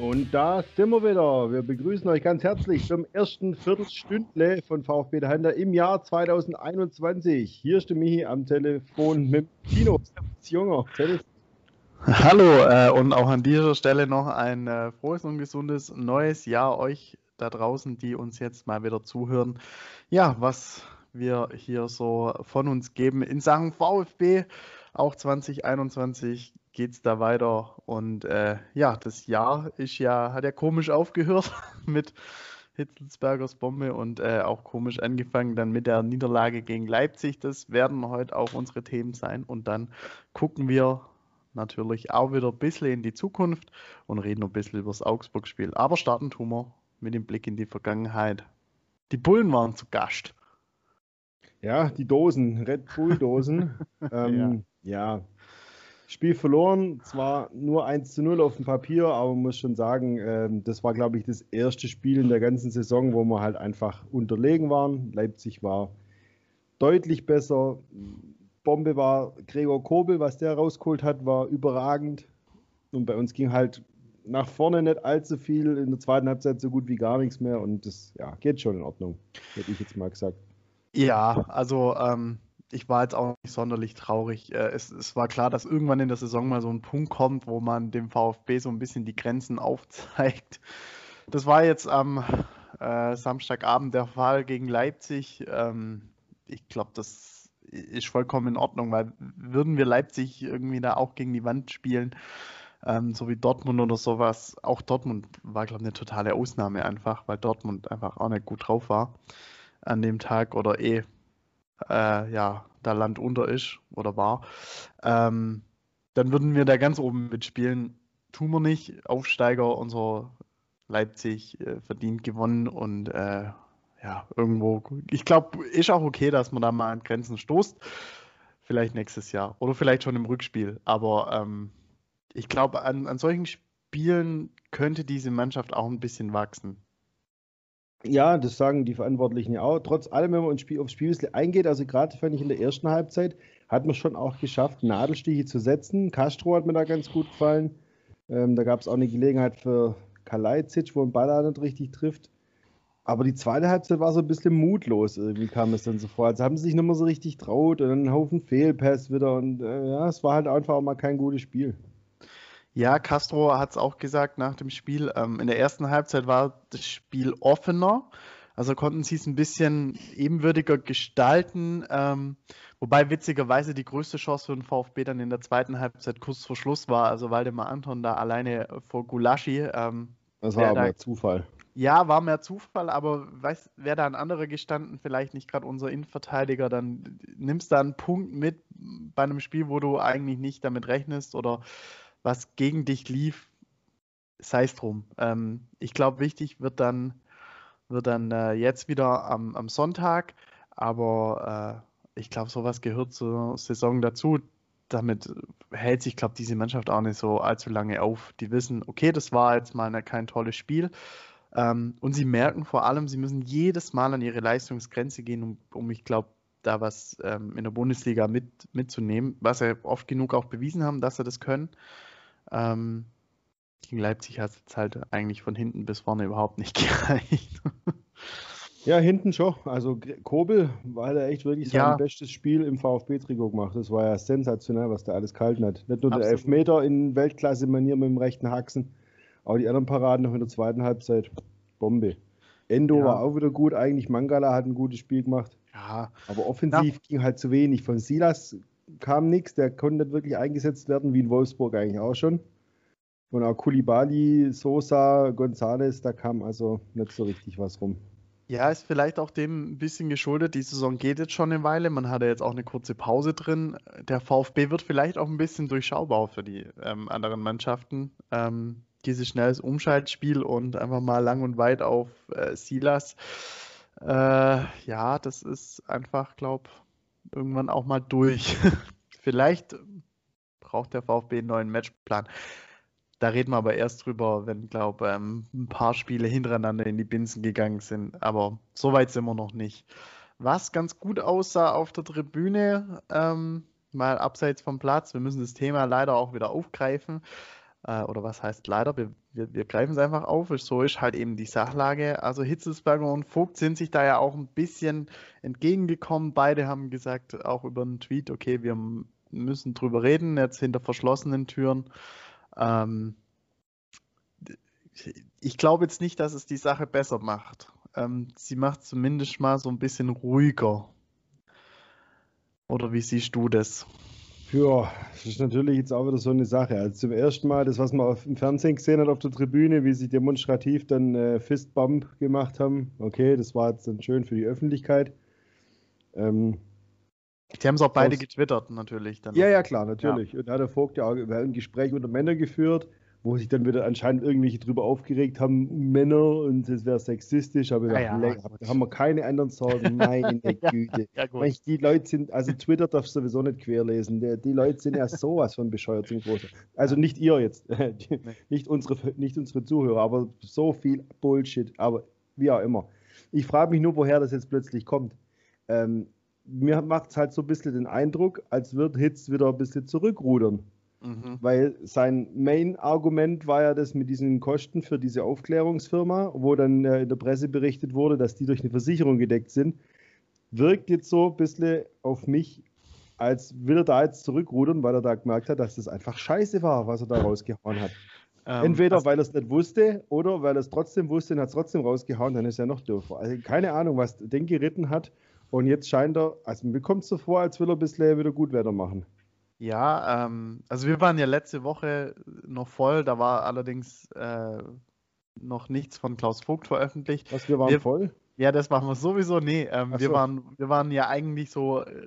Und da sind wir wieder. Wir begrüßen euch ganz herzlich zum ersten Viertelstündle von VfB der Handel im Jahr 2021. Hier ist der Michi am Telefon mit Tino. Junger. Hallo äh, und auch an dieser Stelle noch ein äh, frohes und gesundes neues Jahr euch da draußen, die uns jetzt mal wieder zuhören. Ja, was wir hier so von uns geben in Sachen VfB. Auch 2021 geht es da weiter. Und äh, ja, das Jahr ist ja, hat ja komisch aufgehört mit Hitzelsbergers Bombe und äh, auch komisch angefangen dann mit der Niederlage gegen Leipzig. Das werden heute auch unsere Themen sein. Und dann gucken wir natürlich auch wieder ein bisschen in die Zukunft und reden ein bisschen über das Augsburg-Spiel. Aber starten tun wir mit dem Blick in die Vergangenheit. Die Bullen waren zu Gast. Ja, die Dosen, Red Bull-Dosen. ähm, ja. Spiel verloren, zwar nur 1 zu 0 auf dem Papier, aber man muss schon sagen, äh, das war, glaube ich, das erste Spiel in der ganzen Saison, wo wir halt einfach unterlegen waren. Leipzig war deutlich besser. Bombe war Gregor Kobel, was der rausgeholt hat, war überragend. Und bei uns ging halt nach vorne nicht allzu viel, in der zweiten Halbzeit so gut wie gar nichts mehr und das ja, geht schon in Ordnung, hätte ich jetzt mal gesagt. Ja, also ähm, ich war jetzt auch nicht sonderlich traurig. Äh, es, es, war klar, dass irgendwann in der Saison mal so ein Punkt kommt, wo man dem VfB so ein bisschen die Grenzen aufzeigt. Das war jetzt am äh, Samstagabend der Fall gegen Leipzig. Ähm, ich glaube, das ist vollkommen in Ordnung, weil würden wir Leipzig irgendwie da auch gegen die Wand spielen, ähm, so wie Dortmund oder sowas, auch Dortmund war, glaube ich, eine totale Ausnahme einfach, weil Dortmund einfach auch nicht gut drauf war an dem Tag oder eh äh, ja, da Land unter ist oder war, ähm, dann würden wir da ganz oben mitspielen. Tun wir nicht. Aufsteiger, unser Leipzig äh, verdient gewonnen und äh, ja, irgendwo, ich glaube, ist auch okay, dass man da mal an Grenzen stoßt. Vielleicht nächstes Jahr oder vielleicht schon im Rückspiel. Aber ähm, ich glaube, an, an solchen Spielen könnte diese Mannschaft auch ein bisschen wachsen. Ja, das sagen die Verantwortlichen ja auch. Trotz allem, wenn man aufs Spiel, aufs Spiel eingeht, also gerade fand ich in der ersten Halbzeit, hat man schon auch geschafft, Nadelstiche zu setzen. Castro hat mir da ganz gut gefallen. Ähm, da gab es auch eine Gelegenheit für Kalajdzic, wo ein Ball nicht richtig trifft. Aber die zweite Halbzeit war so ein bisschen mutlos, irgendwie kam es dann so vor. Also haben sie sich nicht mehr so richtig traut und dann ein Haufen Fehlpass wieder. Und äh, ja, es war halt einfach auch mal kein gutes Spiel. Ja, Castro hat es auch gesagt nach dem Spiel. Ähm, in der ersten Halbzeit war das Spiel offener. Also konnten sie es ein bisschen ebenwürdiger gestalten. Ähm, wobei witzigerweise die größte Chance für den VfB dann in der zweiten Halbzeit kurz vor Schluss war. Also Waldemar Anton da alleine vor Gulaschi. Ähm, das war aber da, Zufall. Ja, war mehr Zufall, aber wäre da ein anderer gestanden, vielleicht nicht gerade unser Innenverteidiger, dann nimmst du da einen Punkt mit bei einem Spiel, wo du eigentlich nicht damit rechnest oder was gegen dich lief, sei es drum. Ähm, ich glaube, wichtig wird dann, wird dann äh, jetzt wieder am, am Sonntag, aber äh, ich glaube, sowas gehört zur Saison dazu. Damit hält sich, glaube diese Mannschaft auch nicht so allzu lange auf. Die wissen, okay, das war jetzt mal eine, kein tolles Spiel. Ähm, und sie merken vor allem, sie müssen jedes Mal an ihre Leistungsgrenze gehen, um, um ich glaube, da was ähm, in der Bundesliga mit, mitzunehmen, was sie oft genug auch bewiesen haben, dass sie das können. Ähm, gegen Leipzig hat es halt eigentlich von hinten bis vorne überhaupt nicht gereicht. Ja, hinten schon. Also Kobel war da echt wirklich sein ja. bestes Spiel im VfB-Trikot gemacht. Das war ja sensationell, was der alles gehalten hat. Nicht nur Absolut. der Elfmeter in Weltklasse-Manier mit dem rechten Haxen, auch die anderen Paraden noch in der zweiten Halbzeit. Bombe. Endo ja. war auch wieder gut. Eigentlich Mangala hat ein gutes Spiel gemacht. Ja. Aber offensiv ja. ging halt zu wenig. Von Silas kam nichts, der konnte nicht wirklich eingesetzt werden, wie in Wolfsburg eigentlich auch schon. Und auch Kulibali, Sosa, Gonzales, da kam also nicht so richtig was rum. Ja, ist vielleicht auch dem ein bisschen geschuldet. Die Saison geht jetzt schon eine Weile. Man hatte jetzt auch eine kurze Pause drin. Der VfB wird vielleicht auch ein bisschen durchschaubar für die ähm, anderen Mannschaften. Ähm, dieses schnelles Umschaltspiel und einfach mal lang und weit auf äh, Silas. Äh, ja, das ist einfach, glaube irgendwann auch mal durch. Vielleicht braucht der VfB einen neuen Matchplan. Da reden wir aber erst drüber, wenn, glaube ähm, ein paar Spiele hintereinander in die Binsen gegangen sind. Aber so weit sind wir noch nicht. Was ganz gut aussah auf der Tribüne, ähm, mal abseits vom Platz, wir müssen das Thema leider auch wieder aufgreifen, Äh, oder was heißt leider? Wir, wir, wir greifen es einfach auf. So ist halt eben die Sachlage. Also Hitzelsberger und Vogt sind sich da ja auch ein bisschen entgegengekommen. Beide haben gesagt, auch über einen Tweet, okay, wir müssen drüber reden, jetzt hinter verschlossenen Türen. Ähm, ich glaube jetzt nicht, dass es die Sache besser macht. Ähm, sie macht zumindest mal so ein bisschen ruhiger. Oder wie siehst du das? Ja, das ist natürlich jetzt auch wieder so eine Sache. Also zum ersten Mal, das, was man auf, im Fernsehen gesehen hat auf der Tribüne, wie sie demonstrativ dann äh, Fistbump gemacht haben, okay, das war jetzt dann schön für die Öffentlichkeit. Ähm, die haben es auch beide getwittert, natürlich. Dann ja, ja, klar, natürlich. Ja. Und da hat der Vogt ja auch ein Gespräch unter Männern geführt wo sich dann wieder anscheinend irgendwelche drüber aufgeregt haben, Männer und es wäre sexistisch, aber ah, ja, da haben wir keine anderen Sorgen, meine Güte. ja, die Leute sind, also Twitter darf sowieso nicht querlesen, die, die Leute sind ja sowas von bescheuert zum Großen. Also nicht ihr jetzt, nicht, unsere, nicht unsere Zuhörer, aber so viel Bullshit, aber wie auch immer. Ich frage mich nur, woher das jetzt plötzlich kommt. Ähm, mir macht es halt so ein bisschen den Eindruck, als würde Hitz wieder ein bisschen zurückrudern. Mhm. Weil sein Main-Argument war ja das mit diesen Kosten für diese Aufklärungsfirma, wo dann äh, in der Presse berichtet wurde, dass die durch eine Versicherung gedeckt sind. Wirkt jetzt so ein bisschen auf mich, als will er da jetzt zurückrudern, weil er da gemerkt hat, dass das einfach scheiße war, was er da rausgehauen hat. Ähm, Entweder also, weil er es nicht wusste oder weil er es trotzdem wusste und hat es trotzdem rausgehauen, dann ist er noch dürfer. Also keine Ahnung, was den geritten hat. Und jetzt scheint er, also mir kommt es so vor, als will er ein bisschen wieder Gutwetter machen. Ja, ähm, also wir waren ja letzte Woche noch voll, da war allerdings äh, noch nichts von Klaus Vogt veröffentlicht. Was, wir waren wir, voll? Ja, das machen wir sowieso. Nee, ähm, wir, so. waren, wir waren ja eigentlich so äh,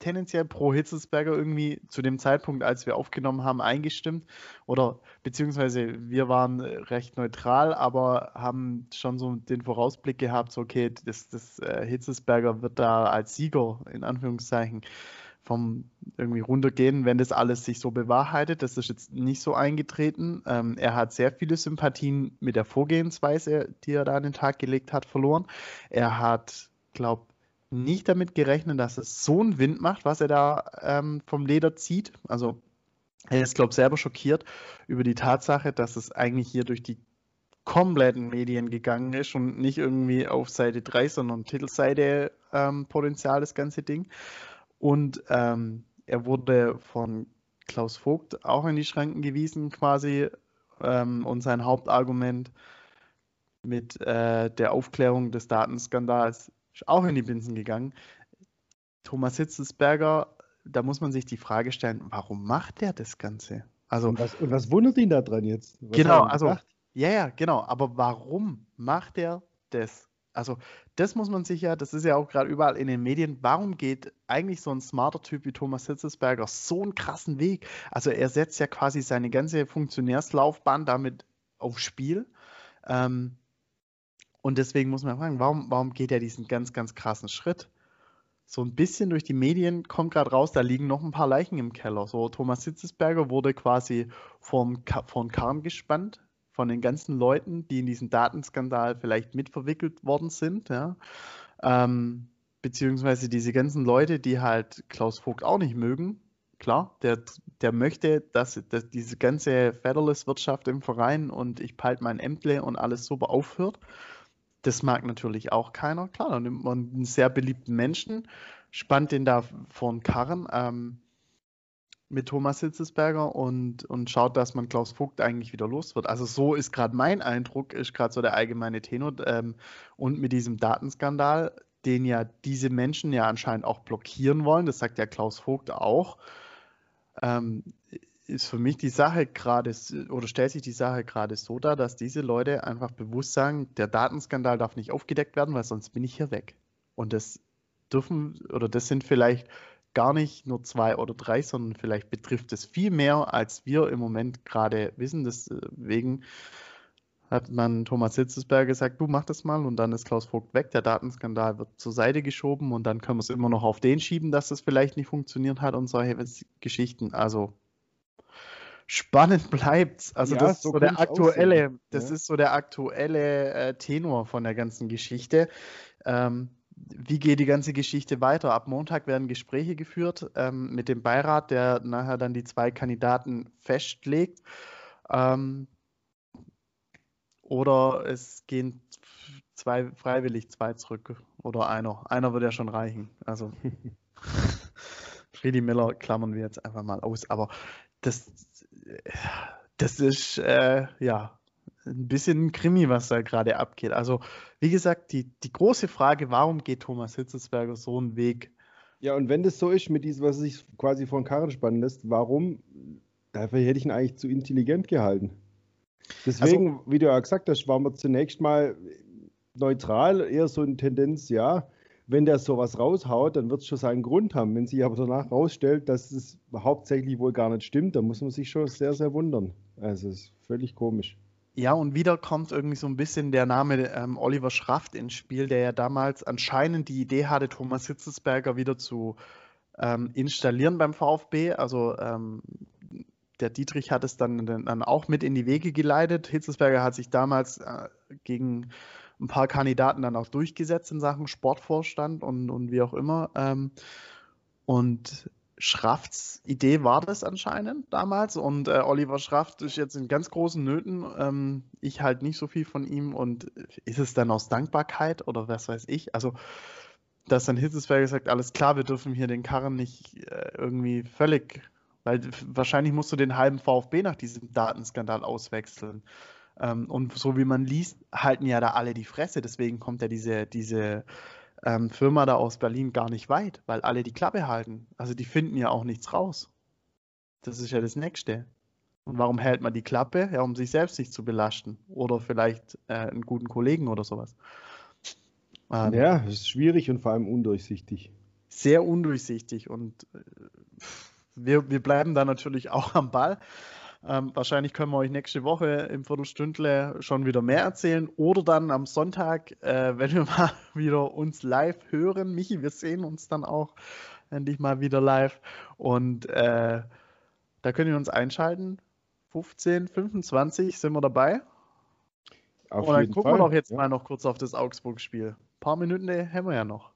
tendenziell pro Hitzelsberger irgendwie zu dem Zeitpunkt, als wir aufgenommen haben, eingestimmt. Oder beziehungsweise wir waren recht neutral, aber haben schon so den Vorausblick gehabt, so okay, das, das äh, Hitzelsberger wird da als Sieger in Anführungszeichen vom irgendwie runtergehen, wenn das alles sich so bewahrheitet. Das ist jetzt nicht so eingetreten. Ähm, er hat sehr viele Sympathien mit der Vorgehensweise, die er da an den Tag gelegt hat, verloren. Er hat, glaube nicht damit gerechnet, dass es so einen Wind macht, was er da ähm, vom Leder zieht. Also er ist, glaube ich, selber schockiert über die Tatsache, dass es eigentlich hier durch die kompletten Medien gegangen ist und nicht irgendwie auf Seite 3, sondern Titelseite ähm, Potenzial, das ganze Ding. Und ähm, er wurde von Klaus Vogt auch in die Schranken gewiesen, quasi. Ähm, und sein Hauptargument mit äh, der Aufklärung des Datenskandals ist auch in die Binsen gegangen. Thomas Hitzelsberger, da muss man sich die Frage stellen, warum macht der das Ganze? Also, und was, und was wundert ihn da dran jetzt? Was genau, also, ja, ja, genau. Aber warum macht er das? Also das muss man sich ja, das ist ja auch gerade überall in den Medien, warum geht eigentlich so ein smarter Typ wie Thomas Hitzelsberger so einen krassen Weg? Also er setzt ja quasi seine ganze Funktionärslaufbahn damit aufs Spiel. Ähm, und deswegen muss man fragen, warum, warum geht er diesen ganz, ganz krassen Schritt? So ein bisschen durch die Medien kommt gerade raus, da liegen noch ein paar Leichen im Keller. So Thomas Hitzelsberger wurde quasi vom, vom Karren gespannt von den ganzen Leuten, die in diesen Datenskandal vielleicht mitverwickelt worden sind, ja. Ähm, beziehungsweise diese ganzen Leute, die halt Klaus Vogt auch nicht mögen, klar, der, der möchte, dass, dass diese ganze Federless-Wirtschaft im Verein und ich peile mein Ämtle und alles super aufhört. Das mag natürlich auch keiner. Klar, dann nimmt man einen sehr beliebten Menschen, spannt den da vor den Karren. Ähm, mit Thomas Hitzesberger und, und schaut, dass man Klaus Vogt eigentlich wieder los wird. Also so ist gerade mein Eindruck, ist gerade so der allgemeine Tenor. Ähm, und mit diesem Datenskandal, den ja diese Menschen ja anscheinend auch blockieren wollen, das sagt ja Klaus Vogt auch, ähm, ist für mich die Sache gerade, oder stellt sich die Sache gerade so dar, dass diese Leute einfach bewusst sagen, der Datenskandal darf nicht aufgedeckt werden, weil sonst bin ich hier weg. Und das dürfen, oder das sind vielleicht gar nicht nur zwei oder drei, sondern vielleicht betrifft es viel mehr, als wir im Moment gerade wissen. Deswegen hat man Thomas Hitzesberger gesagt, du mach das mal und dann ist Klaus Vogt weg, der Datenskandal wird zur Seite geschoben und dann können wir es immer noch auf den schieben, dass es vielleicht nicht funktioniert hat und solche Geschichten. Also spannend bleibt's. Also ja, das ist so der aktuelle, das ja. ist so der aktuelle äh, Tenor von der ganzen Geschichte. Ähm, wie geht die ganze Geschichte weiter? Ab Montag werden Gespräche geführt ähm, mit dem Beirat, der nachher dann die zwei Kandidaten festlegt. Ähm, oder es gehen zwei freiwillig, zwei zurück oder einer. Einer wird ja schon reichen. Also Friedi Miller klammern wir jetzt einfach mal aus. Aber das, das ist äh, ja ein bisschen Krimi, was da gerade abgeht. Also, wie gesagt, die, die große Frage, warum geht Thomas Hitzelsberger so einen Weg? Ja, und wenn das so ist, mit diesem, was sich quasi von Karren spannen lässt, warum? Dafür hätte ich ihn eigentlich zu intelligent gehalten. Deswegen, also, wie du ja gesagt hast, waren wir zunächst mal neutral, eher so eine Tendenz, ja, wenn der sowas raushaut, dann wird es schon seinen Grund haben. Wenn sich aber danach rausstellt, dass es hauptsächlich wohl gar nicht stimmt, dann muss man sich schon sehr, sehr wundern. Also es ist völlig komisch. Ja, und wieder kommt irgendwie so ein bisschen der Name ähm, Oliver Schraft ins Spiel, der ja damals anscheinend die Idee hatte, Thomas Hitzelsberger wieder zu ähm, installieren beim VfB. Also ähm, der Dietrich hat es dann, dann auch mit in die Wege geleitet. Hitzelsberger hat sich damals äh, gegen ein paar Kandidaten dann auch durchgesetzt in Sachen Sportvorstand und, und wie auch immer. Ähm, und Schrafts Idee war das anscheinend damals und äh, Oliver Schraft ist jetzt in ganz großen Nöten. Ähm, ich halt nicht so viel von ihm und ist es dann aus Dankbarkeit oder was weiß ich? Also, dass dann Hitzesberger sagt, alles klar, wir dürfen hier den Karren nicht äh, irgendwie völlig, weil wahrscheinlich musst du den halben VfB nach diesem Datenskandal auswechseln. Ähm, und so wie man liest, halten ja da alle die Fresse. Deswegen kommt ja diese, diese ähm, Firma da aus Berlin gar nicht weit, weil alle die Klappe halten. Also die finden ja auch nichts raus. Das ist ja das Nächste. Und warum hält man die Klappe? Ja, um sich selbst nicht zu belasten. Oder vielleicht äh, einen guten Kollegen oder sowas. Ähm, ja, das ist schwierig und vor allem undurchsichtig. Sehr undurchsichtig. Und äh, wir, wir bleiben da natürlich auch am Ball. Ähm, wahrscheinlich können wir euch nächste Woche im Viertelstündle schon wieder mehr erzählen oder dann am Sonntag, äh, wenn wir mal wieder uns live hören. Michi, wir sehen uns dann auch endlich mal wieder live und äh, da könnt ihr uns einschalten. 15, 25 sind wir dabei. Auf und dann gucken Fall. wir doch jetzt ja. mal noch kurz auf das Augsburg-Spiel. Ein paar Minuten haben wir ja noch.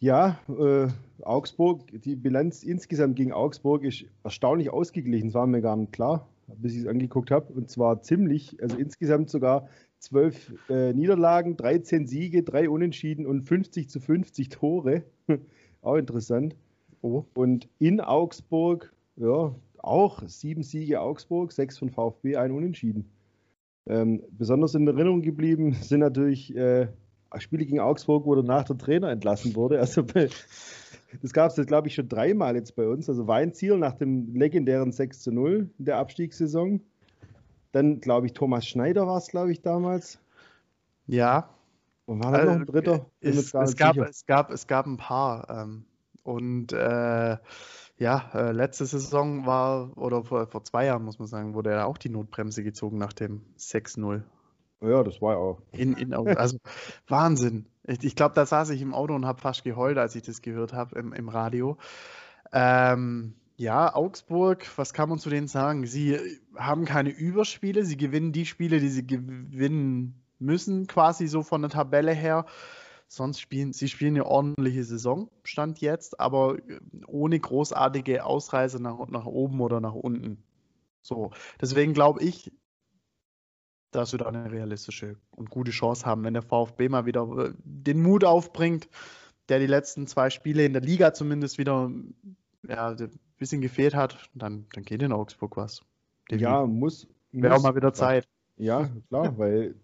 Ja, äh, Augsburg, die Bilanz insgesamt gegen Augsburg ist erstaunlich ausgeglichen. Das war mir gar nicht klar, bis ich es angeguckt habe. Und zwar ziemlich, also insgesamt sogar zwölf äh, Niederlagen, 13 Siege, drei Unentschieden und 50 zu 50 Tore. auch interessant. Oh. Und in Augsburg, ja, auch sieben Siege Augsburg, sechs von VfB, ein Unentschieden. Ähm, besonders in Erinnerung geblieben sind natürlich äh, Spiele gegen Augsburg, wo danach der Trainer entlassen wurde. Also das gab es jetzt, glaube ich, schon dreimal jetzt bei uns. Also Weinziel nach dem legendären 6 zu 0 in der Abstiegssaison. Dann, glaube ich, Thomas Schneider war es, glaube ich, damals. Ja. Und war da noch ein also, dritter? Es, es, gab, es, gab, es gab ein paar. Ähm, und äh, ja, äh, letzte Saison war, oder vor, vor zwei Jahren, muss man sagen, wurde er auch die Notbremse gezogen nach dem 6-0. Ja, das war ja auch. In, in, also Wahnsinn. Ich, ich glaube, da saß ich im Auto und habe fast geheult, als ich das gehört habe im, im Radio. Ähm, ja, Augsburg, was kann man zu denen sagen? Sie haben keine Überspiele, sie gewinnen die Spiele, die sie gewinnen müssen, quasi so von der Tabelle her. Sonst spielen sie spielen eine ordentliche Saison, stand jetzt, aber ohne großartige Ausreise nach, nach oben oder nach unten. So, deswegen glaube ich, dass wir da eine realistische und gute Chance haben, wenn der VfB mal wieder äh, den Mut aufbringt, der die letzten zwei Spiele in der Liga zumindest wieder ja, ein bisschen gefehlt hat, dann, dann geht in Augsburg was. Definitiv. Ja, muss. Wäre auch mal wieder Zeit. Ja, klar, weil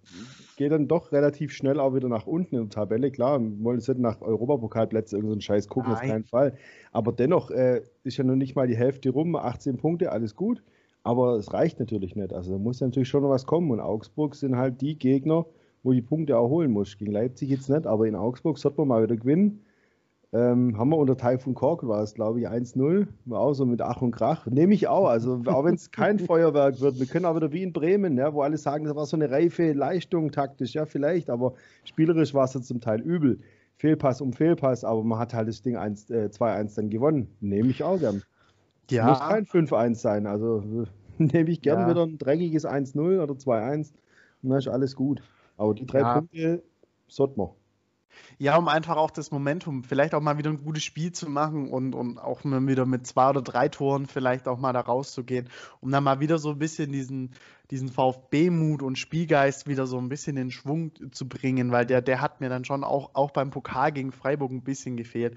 geht dann doch relativ schnell auch wieder nach unten in der Tabelle. Klar, wir wollen jetzt nicht nach Europapokalplätze irgendeinen so Scheiß gucken, Nein. auf keinen Fall. Aber dennoch äh, ist ja noch nicht mal die Hälfte rum, 18 Punkte, alles gut. Aber es reicht natürlich nicht. Also da muss natürlich schon noch was kommen. Und Augsburg sind halt die Gegner, wo die Punkte auch holen muss. Gegen Leipzig jetzt nicht, aber in Augsburg sollte man mal wieder gewinnen. Ähm, haben wir unter Taifun Kork, war es glaube ich 1-0, war auch so mit Ach und Krach. Nehme ich auch, also auch wenn es kein Feuerwerk wird. Wir können auch wieder wie in Bremen, ja, wo alle sagen, das war so eine reife Leistung taktisch, ja vielleicht, aber spielerisch war es zum Teil übel. Fehlpass um Fehlpass, aber man hat halt das Ding 1, äh, 2-1 dann gewonnen. Nehme ich auch gern. Ja. Muss kein 5-1 sein. Also nehme ich gern ja. wieder ein dreckiges 1-0 oder 2-1 und dann ist alles gut. Aber die drei ja. Punkte sollten wir. Ja, um einfach auch das Momentum, vielleicht auch mal wieder ein gutes Spiel zu machen und, und auch mal wieder mit zwei oder drei Toren vielleicht auch mal da rauszugehen, um dann mal wieder so ein bisschen diesen, diesen VfB-Mut und Spielgeist wieder so ein bisschen in Schwung zu bringen, weil der, der hat mir dann schon auch, auch beim Pokal gegen Freiburg ein bisschen gefehlt.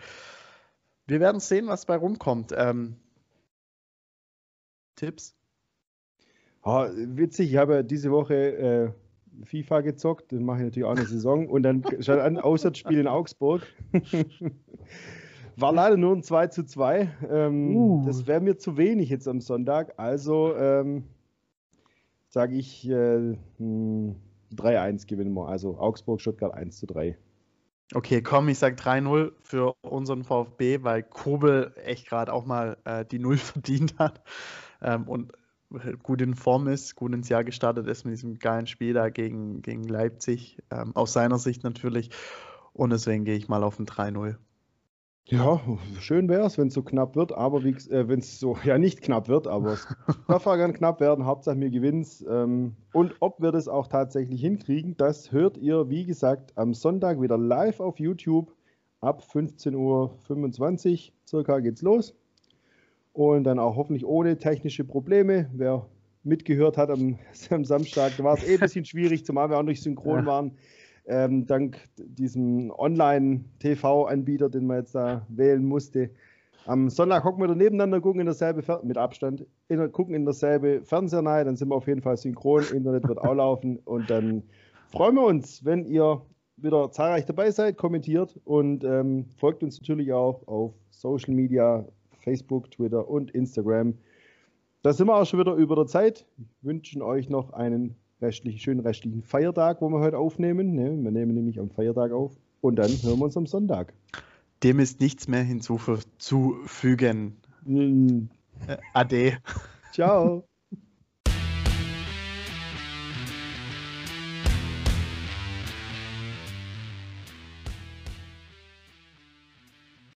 Wir werden sehen, was bei rumkommt. Ähm, Tipps? Oh, witzig, ich habe ja diese Woche äh, FIFA gezockt, das mache ich natürlich auch eine Saison und dann schaut an, Auswärtsspiel in Augsburg. War leider nur ein 2 zu 2. Ähm, uh. Das wäre mir zu wenig jetzt am Sonntag. Also ähm, sage ich äh, 3-1 hm, gewinnen wir. Also Augsburg, Stuttgart 1 zu 3. Okay, komm, ich sage 3-0 für unseren VfB, weil Kobel echt gerade auch mal äh, die Null verdient hat. Ähm, und gut in Form ist, gut ins Jahr gestartet ist mit diesem geilen Spiel da gegen, gegen Leipzig, ähm, aus seiner Sicht natürlich. Und deswegen gehe ich mal auf ein 3-0. Ja, schön wäre es, wenn es so knapp wird, aber äh, wenn es so, ja nicht knapp wird, aber es darf auch knapp werden, Hauptsache wir gewinnen es. Ähm, und ob wir das auch tatsächlich hinkriegen, das hört ihr, wie gesagt, am Sonntag wieder live auf YouTube. Ab 15.25 Uhr circa geht's los und dann auch hoffentlich ohne technische Probleme. Wer mitgehört hat am, am Samstag, da war es eh ein bisschen schwierig, zumal wir auch nicht synchron ja. waren. Ähm, dank diesem Online-TV-Anbieter, den man jetzt da wählen musste. Am Sonntag hocken wir da nebeneinander, gucken in derselbe, Fer mit Abstand, in, gucken in derselbe Fernseher rein, dann sind wir auf jeden Fall synchron, Internet wird auch laufen und dann freuen wir uns, wenn ihr wieder zahlreich dabei seid, kommentiert und ähm, folgt uns natürlich auch auf Social Media, Facebook, Twitter und Instagram. Da sind wir auch schon wieder über der Zeit. Wir wünschen euch noch einen restlichen, schönen restlichen Feiertag, wo wir heute aufnehmen. Ne? Wir nehmen nämlich am Feiertag auf und dann hören wir uns am Sonntag. Dem ist nichts mehr hinzuzufügen. Mm. Ade. Ciao.